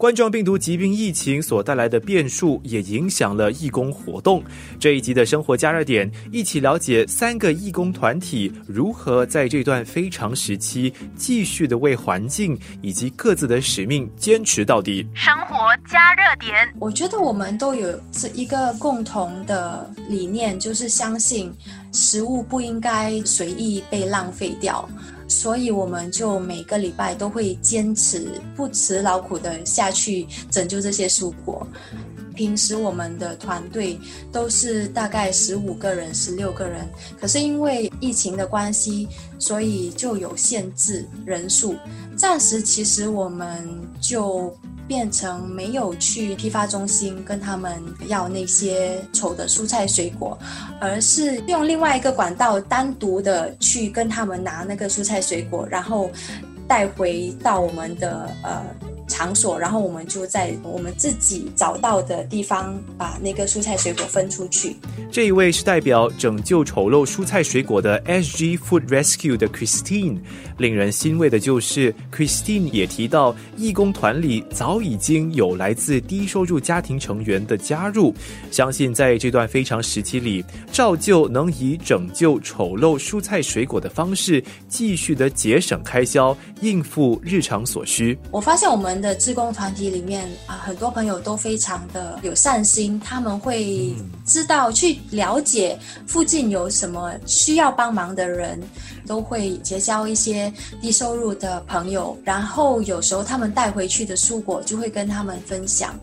冠状病毒疾病疫情所带来的变数也影响了义工活动。这一集的生活加热点，一起了解三个义工团体如何在这段非常时期继续的为环境以及各自的使命坚持到底。生活加热点，我觉得我们都有这一个共同的理念，就是相信食物不应该随意被浪费掉。所以我们就每个礼拜都会坚持不辞劳苦的下去拯救这些蔬果。平时我们的团队都是大概十五个人、十六个人，可是因为疫情的关系，所以就有限制人数。暂时其实我们就。变成没有去批发中心跟他们要那些丑的蔬菜水果，而是用另外一个管道单独的去跟他们拿那个蔬菜水果，然后带回到我们的呃。场所，然后我们就在我们自己找到的地方把那个蔬菜水果分出去。这一位是代表拯救丑陋蔬菜水果的 SG Food Rescue 的 Christine。令人欣慰的就是，Christine 也提到，义工团里早已经有来自低收入家庭成员的加入。相信在这段非常时期里，照旧能以拯救丑陋蔬菜水果的方式，继续的节省开销，应付日常所需。我发现我们。的志工团体里面啊，很多朋友都非常的有善心，他们会知道去了解附近有什么需要帮忙的人，都会结交一些低收入的朋友，然后有时候他们带回去的蔬果就会跟他们分享。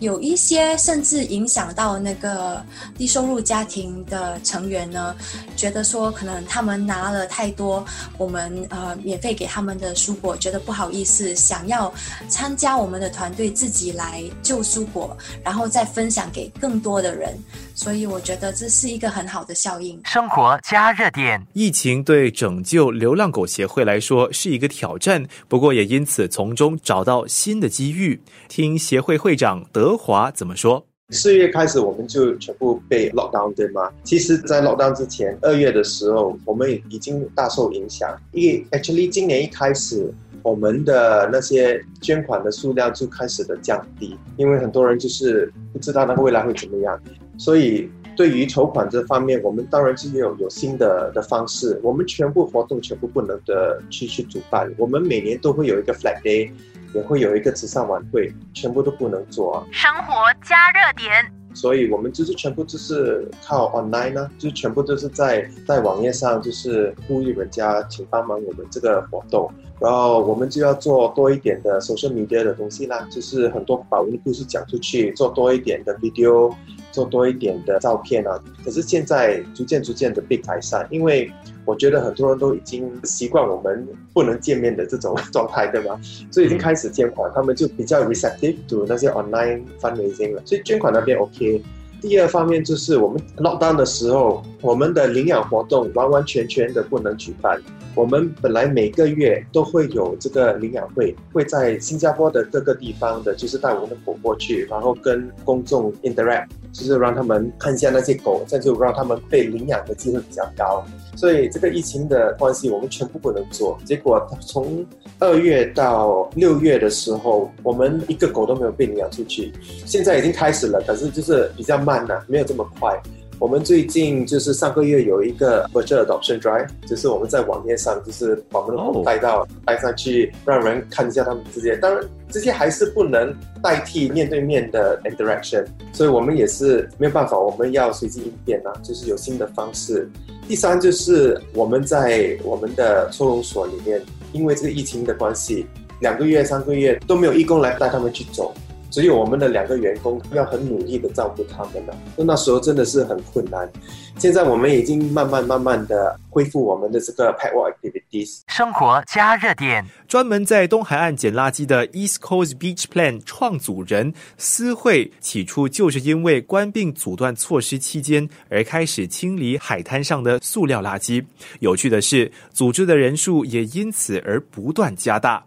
有一些甚至影响到那个低收入家庭的成员呢，觉得说可能他们拿了太多我们呃免费给他们的蔬果，觉得不好意思，想要参加我们的团队自己来救蔬果，然后再分享给更多的人。所以我觉得这是一个很好的效应。生活加热点，疫情对拯救流浪狗协会来说是一个挑战，不过也因此从中找到新的机遇。听协会会长德。德华怎么说？四月开始我们就全部被 lock down，对吗？其实，在 lock down 之前，二月的时候，我们已经大受影响。因为 actually 今年一开始，我们的那些捐款的数量就开始的降低，因为很多人就是不知道那个未来会怎么样。所以，对于筹款这方面，我们当然是有有新的的方式。我们全部活动全部不能的去去主办，我们每年都会有一个 flag day。也会有一个慈善晚会，全部都不能做啊。生活加热点，所以我们就是全部就是靠 online 呢，就全部都是在在网页上，就是呼吁人家请帮忙我们这个活动。然后我们就要做多一点的 social media 的东西啦，就是很多把我们的故事讲出去，做多一点的 video，做多一点的照片啊。可是现在逐渐逐渐的被改善，因为。我觉得很多人都已经习惯我们不能见面的这种状态，对吗？所以已经开始捐款，他们就比较 receptive to 那些 online fundraising 了。所以捐款那边 OK。第二方面就是我们 lockdown 的时候，我们的领养活动完完全全的不能举办。我们本来每个月都会有这个领养会，会在新加坡的各个地方的，就是带我们的狗过去，然后跟公众 interact，就是让他们看一下那些狗，这样就让他们被领养的机会比较高。所以这个疫情的关系，我们全部不能做。结果从二月到六月的时候，我们一个狗都没有被领养出去。现在已经开始了，可是就是比较慢呢，没有这么快。我们最近就是上个月有一个 virtual adoption drive，就是我们在网页上就是把我们的狗带到带上去，让人看一下他们之间。当然，这些还是不能代替面对面的 interaction，所以我们也是没有办法，我们要随机应变啊，就是有新的方式。第三就是我们在我们的收容所里面，因为这个疫情的关系，两个月、三个月都没有义工来带他们去走。只有我们的两个员工要很努力的照顾他们了，那那时候真的是很困难。现在我们已经慢慢慢慢的恢复我们的这个 pet walk activities。生活加热点，专门在东海岸捡垃圾的 East Coast Beach Plan 创组人思慧，起初就是因为关闭阻断措施期间而开始清理海滩上的塑料垃圾。有趣的是，组织的人数也因此而不断加大。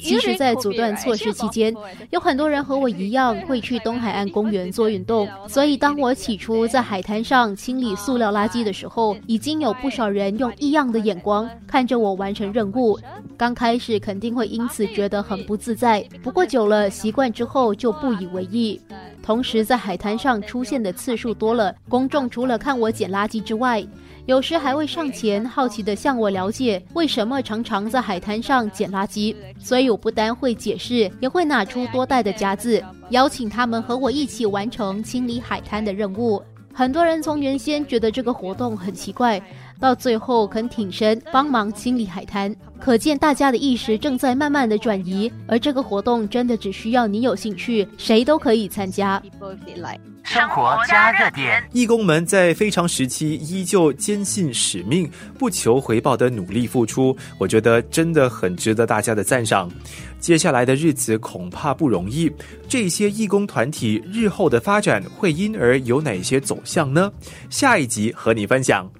其实，在阻断措施期间，有很多人和我一样会去东海岸公园做运动。所以，当我起初在海滩上清理塑料垃圾的时候，已经有不少人用异样的眼光看着我完成任务。刚开始肯定会因此觉得很不自在，不过久了习惯之后就不以为意。同时，在海滩上出现的次数多了，公众除了看我捡垃圾之外，有时还会上前好奇地向我了解为什么常常在海滩上捡垃圾，所以我不单会解释，也会拿出多带的夹子，邀请他们和我一起完成清理海滩的任务。很多人从原先觉得这个活动很奇怪，到最后肯挺身帮忙清理海滩，可见大家的意识正在慢慢的转移。而这个活动真的只需要你有兴趣，谁都可以参加。生活加热点，义工们在非常时期依旧坚信使命、不求回报的努力付出，我觉得真的很值得大家的赞赏。接下来的日子恐怕不容易，这些义工团体日后的发展会因而有哪些走向呢？下一集和你分享。